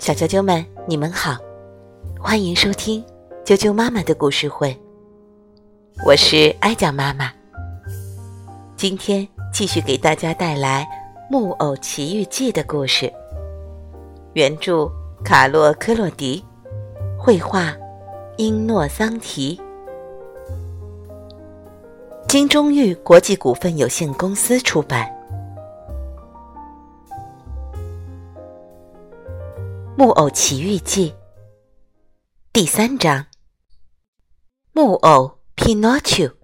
小啾啾们，你们好，欢迎收听啾啾妈妈的故事会。我是哀酱妈妈，今天继续给大家带来《木偶奇遇记》的故事。原著卡洛·科洛迪，绘画英诺桑提，金钟玉国际股份有限公司出版。《木偶奇遇记》第三章：木偶皮诺丘。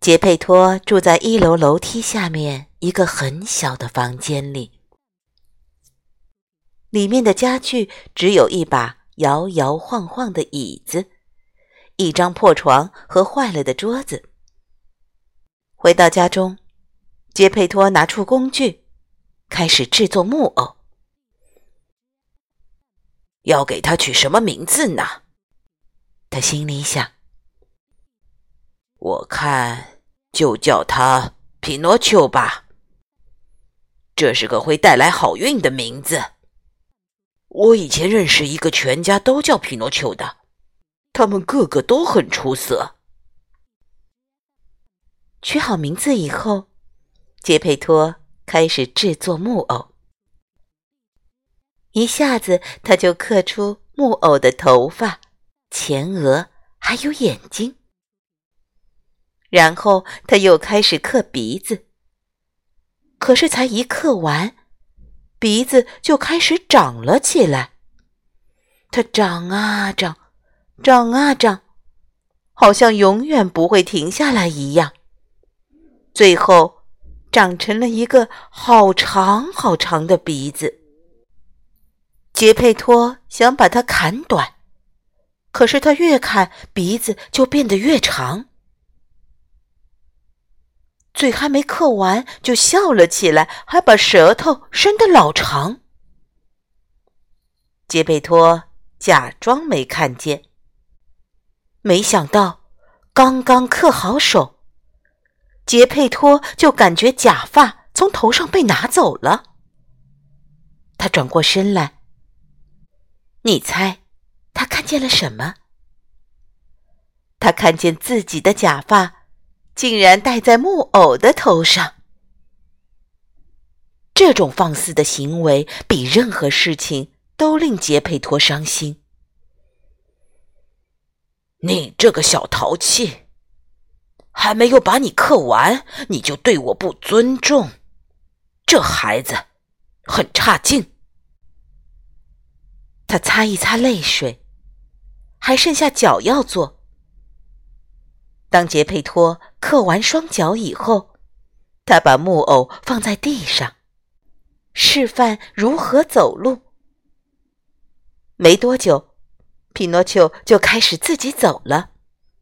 杰佩托住在一楼楼梯下面一个很小的房间里，里面的家具只有一把摇摇晃晃的椅子、一张破床和坏了的桌子。回到家中，杰佩托拿出工具，开始制作木偶。要给他取什么名字呢？他心里想。我看就叫他皮诺丘吧。这是个会带来好运的名字。我以前认识一个全家都叫皮诺丘的，他们个个都很出色。取好名字以后，杰佩托开始制作木偶。一下子，他就刻出木偶的头发、前额，还有眼睛。然后他又开始刻鼻子。可是才一刻完，鼻子就开始长了起来。它长啊长，长啊长，好像永远不会停下来一样。最后，长成了一个好长好长的鼻子。杰佩托想把它砍短，可是他越砍鼻子就变得越长。嘴还没刻完就笑了起来，还把舌头伸得老长。杰佩托假装没看见，没想到刚刚刻好手，杰佩托就感觉假发从头上被拿走了。他转过身来。你猜，他看见了什么？他看见自己的假发竟然戴在木偶的头上。这种放肆的行为比任何事情都令杰佩托伤心。你这个小淘气，还没有把你刻完，你就对我不尊重，这孩子很差劲。他擦一擦泪水，还剩下脚要做。当杰佩托刻完双脚以后，他把木偶放在地上，示范如何走路。没多久，皮诺丘就开始自己走了，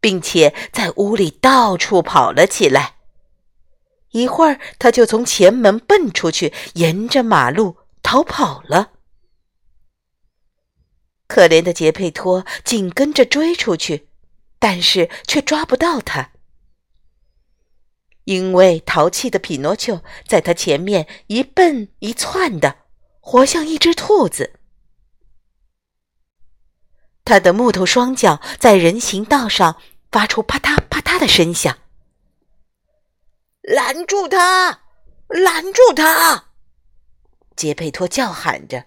并且在屋里到处跑了起来。一会儿，他就从前门蹦出去，沿着马路逃跑了。可怜的杰佩托紧跟着追出去，但是却抓不到他，因为淘气的匹诺丘在他前面一蹦一窜的，活像一只兔子。他的木头双脚在人行道上发出啪嗒啪嗒的声响。拦住他！拦住他！杰佩托叫喊着。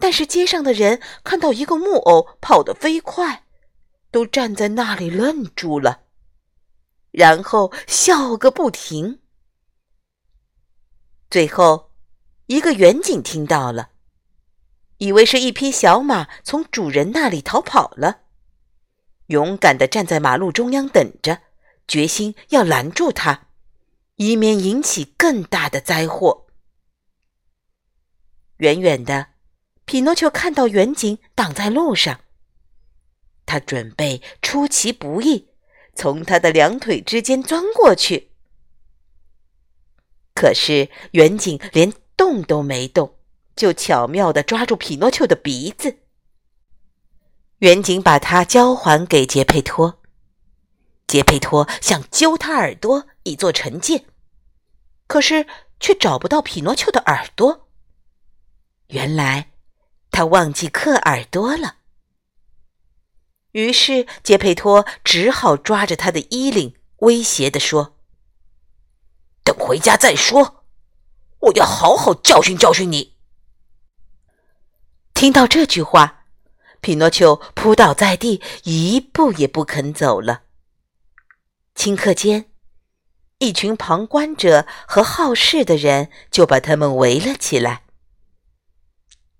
但是街上的人看到一个木偶跑得飞快，都站在那里愣住了，然后笑个不停。最后，一个远景听到了，以为是一匹小马从主人那里逃跑了，勇敢地站在马路中央等着，决心要拦住他，以免引起更大的灾祸。远远的。匹诺丘看到远景挡在路上，他准备出其不意，从他的两腿之间钻过去。可是远景连动都没动，就巧妙地抓住匹诺丘的鼻子。远景把他交还给杰佩托，杰佩托想揪他耳朵以作惩戒，可是却找不到匹诺丘的耳朵。原来他忘记刻耳朵了。于是杰佩托只好抓着他的衣领，威胁地说：“等回家再说，我要好好教训教训你。”听到这句话，匹诺丘扑倒在地，一步也不肯走了。顷刻间，一群旁观者和好事的人就把他们围了起来。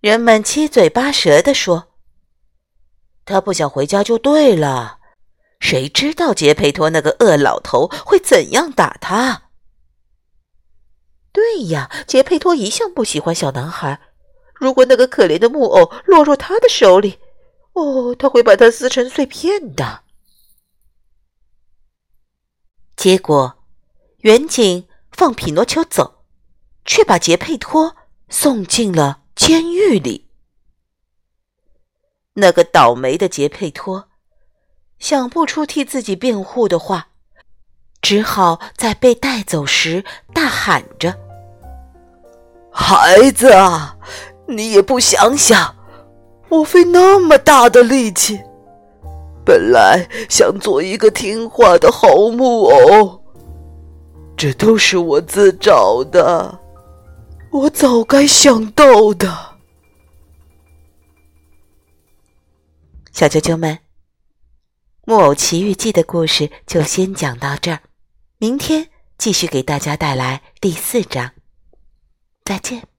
人们七嘴八舌地说。他不想回家就对了，谁知道杰佩托那个恶老头会怎样打他？对呀，杰佩托一向不喜欢小男孩。如果那个可怜的木偶落入他的手里，哦，他会把它撕成碎片的。结果，远景放匹诺丘走，却把杰佩托送进了监狱里。那个倒霉的杰佩托想不出替自己辩护的话，只好在被带走时大喊着：“孩子啊，你也不想想，我费那么大的力气，本来想做一个听话的好木偶，这都是我自找的，我早该想到的。”小啾啾们，《木偶奇遇记》的故事就先讲到这儿，明天继续给大家带来第四章。再见。